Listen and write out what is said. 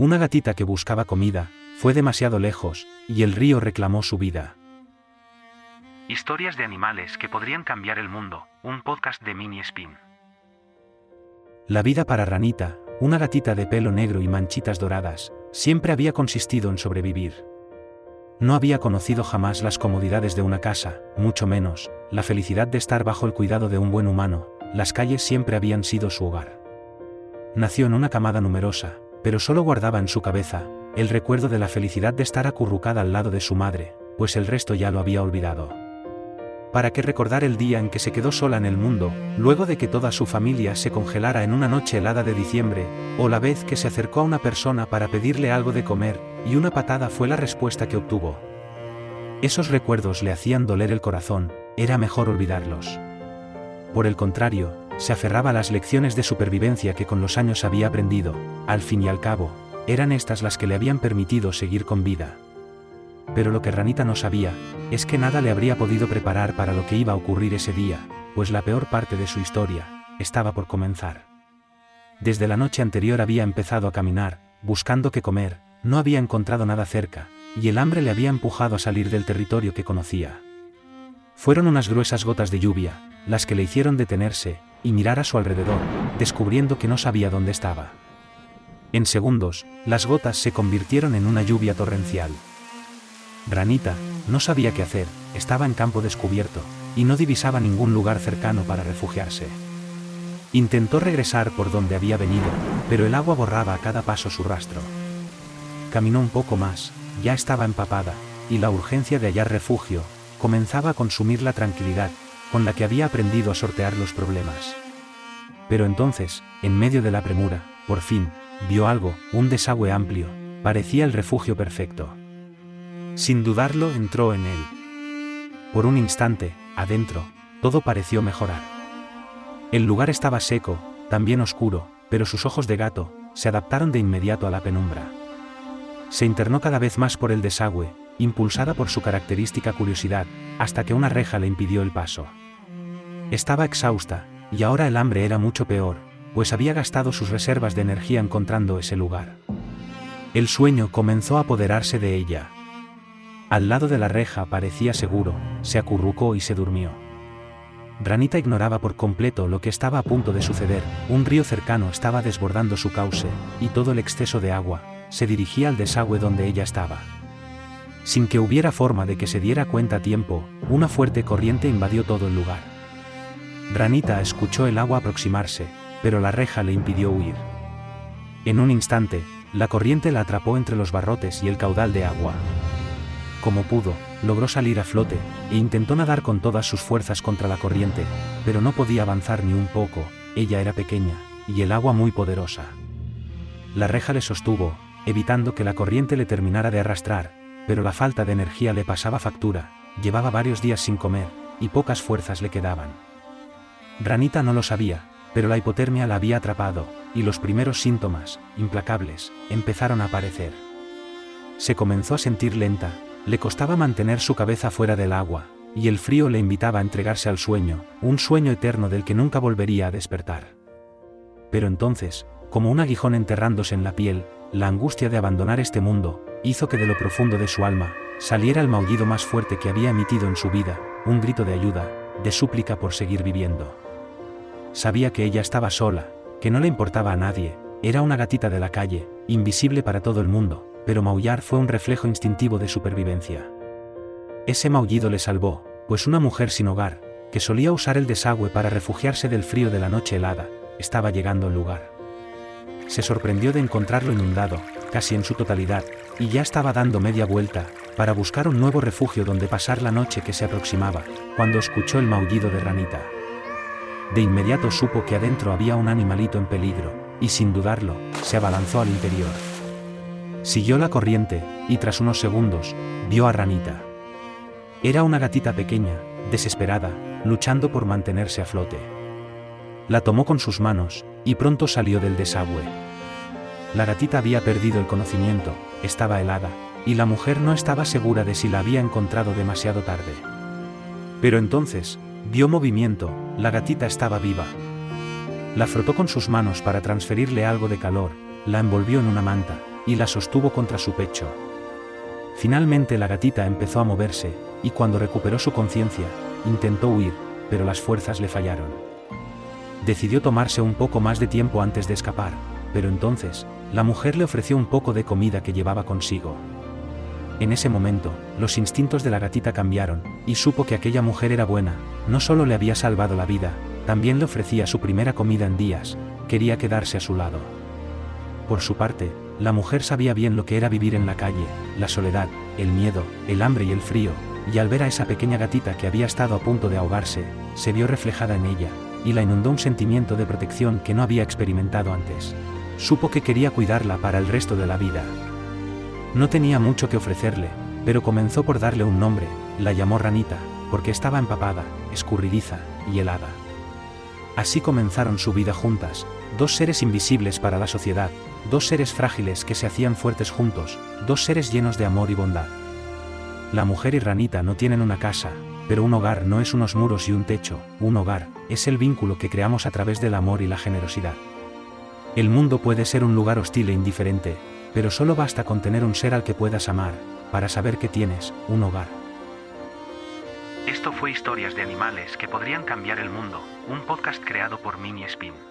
Una gatita que buscaba comida, fue demasiado lejos, y el río reclamó su vida. Historias de animales que podrían cambiar el mundo, un podcast de Mini Spin. La vida para Ranita, una gatita de pelo negro y manchitas doradas, siempre había consistido en sobrevivir. No había conocido jamás las comodidades de una casa, mucho menos, la felicidad de estar bajo el cuidado de un buen humano, las calles siempre habían sido su hogar. Nació en una camada numerosa, pero solo guardaba en su cabeza, el recuerdo de la felicidad de estar acurrucada al lado de su madre, pues el resto ya lo había olvidado. ¿Para qué recordar el día en que se quedó sola en el mundo, luego de que toda su familia se congelara en una noche helada de diciembre, o la vez que se acercó a una persona para pedirle algo de comer, y una patada fue la respuesta que obtuvo? Esos recuerdos le hacían doler el corazón, era mejor olvidarlos. Por el contrario, se aferraba a las lecciones de supervivencia que con los años había aprendido, al fin y al cabo, eran estas las que le habían permitido seguir con vida. Pero lo que Ranita no sabía, es que nada le habría podido preparar para lo que iba a ocurrir ese día, pues la peor parte de su historia, estaba por comenzar. Desde la noche anterior había empezado a caminar, buscando qué comer, no había encontrado nada cerca, y el hambre le había empujado a salir del territorio que conocía. Fueron unas gruesas gotas de lluvia, las que le hicieron detenerse, y mirar a su alrededor, descubriendo que no sabía dónde estaba. En segundos, las gotas se convirtieron en una lluvia torrencial. Ranita, no sabía qué hacer, estaba en campo descubierto, y no divisaba ningún lugar cercano para refugiarse. Intentó regresar por donde había venido, pero el agua borraba a cada paso su rastro. Caminó un poco más, ya estaba empapada, y la urgencia de hallar refugio, comenzaba a consumir la tranquilidad, con la que había aprendido a sortear los problemas. Pero entonces, en medio de la premura, por fin, vio algo, un desagüe amplio, parecía el refugio perfecto. Sin dudarlo entró en él. Por un instante, adentro, todo pareció mejorar. El lugar estaba seco, también oscuro, pero sus ojos de gato, se adaptaron de inmediato a la penumbra. Se internó cada vez más por el desagüe, impulsada por su característica curiosidad, hasta que una reja le impidió el paso. Estaba exhausta, y ahora el hambre era mucho peor, pues había gastado sus reservas de energía encontrando ese lugar. El sueño comenzó a apoderarse de ella. Al lado de la reja parecía seguro, se acurrucó y se durmió. Ranita ignoraba por completo lo que estaba a punto de suceder, un río cercano estaba desbordando su cauce, y todo el exceso de agua, se dirigía al desagüe donde ella estaba. Sin que hubiera forma de que se diera cuenta a tiempo, una fuerte corriente invadió todo el lugar. Ranita escuchó el agua aproximarse, pero la reja le impidió huir. En un instante, la corriente la atrapó entre los barrotes y el caudal de agua. Como pudo, logró salir a flote, e intentó nadar con todas sus fuerzas contra la corriente, pero no podía avanzar ni un poco, ella era pequeña, y el agua muy poderosa. La reja le sostuvo, evitando que la corriente le terminara de arrastrar, pero la falta de energía le pasaba factura, llevaba varios días sin comer, y pocas fuerzas le quedaban. Ranita no lo sabía, pero la hipotermia la había atrapado, y los primeros síntomas, implacables, empezaron a aparecer. Se comenzó a sentir lenta, le costaba mantener su cabeza fuera del agua, y el frío le invitaba a entregarse al sueño, un sueño eterno del que nunca volvería a despertar. Pero entonces, como un aguijón enterrándose en la piel, la angustia de abandonar este mundo, hizo que de lo profundo de su alma, saliera el maullido más fuerte que había emitido en su vida, un grito de ayuda, de súplica por seguir viviendo. Sabía que ella estaba sola, que no le importaba a nadie, era una gatita de la calle, invisible para todo el mundo, pero maullar fue un reflejo instintivo de supervivencia. Ese maullido le salvó, pues una mujer sin hogar, que solía usar el desagüe para refugiarse del frío de la noche helada, estaba llegando al lugar. Se sorprendió de encontrarlo inundado, casi en su totalidad, y ya estaba dando media vuelta, para buscar un nuevo refugio donde pasar la noche que se aproximaba, cuando escuchó el maullido de Ranita. De inmediato supo que adentro había un animalito en peligro, y sin dudarlo, se abalanzó al interior. Siguió la corriente, y tras unos segundos, vio a Ranita. Era una gatita pequeña, desesperada, luchando por mantenerse a flote. La tomó con sus manos, y pronto salió del desagüe. La gatita había perdido el conocimiento, estaba helada, y la mujer no estaba segura de si la había encontrado demasiado tarde. Pero entonces, Vio movimiento, la gatita estaba viva. La frotó con sus manos para transferirle algo de calor, la envolvió en una manta, y la sostuvo contra su pecho. Finalmente la gatita empezó a moverse, y cuando recuperó su conciencia, intentó huir, pero las fuerzas le fallaron. Decidió tomarse un poco más de tiempo antes de escapar, pero entonces, la mujer le ofreció un poco de comida que llevaba consigo. En ese momento, los instintos de la gatita cambiaron, y supo que aquella mujer era buena, no solo le había salvado la vida, también le ofrecía su primera comida en días, quería quedarse a su lado. Por su parte, la mujer sabía bien lo que era vivir en la calle, la soledad, el miedo, el hambre y el frío, y al ver a esa pequeña gatita que había estado a punto de ahogarse, se vio reflejada en ella, y la inundó un sentimiento de protección que no había experimentado antes. Supo que quería cuidarla para el resto de la vida. No tenía mucho que ofrecerle, pero comenzó por darle un nombre, la llamó Ranita, porque estaba empapada, escurridiza y helada. Así comenzaron su vida juntas, dos seres invisibles para la sociedad, dos seres frágiles que se hacían fuertes juntos, dos seres llenos de amor y bondad. La mujer y Ranita no tienen una casa, pero un hogar no es unos muros y un techo, un hogar, es el vínculo que creamos a través del amor y la generosidad. El mundo puede ser un lugar hostil e indiferente, pero solo basta con tener un ser al que puedas amar, para saber que tienes un hogar. Esto fue Historias de Animales que podrían cambiar el mundo, un podcast creado por Mini Spin.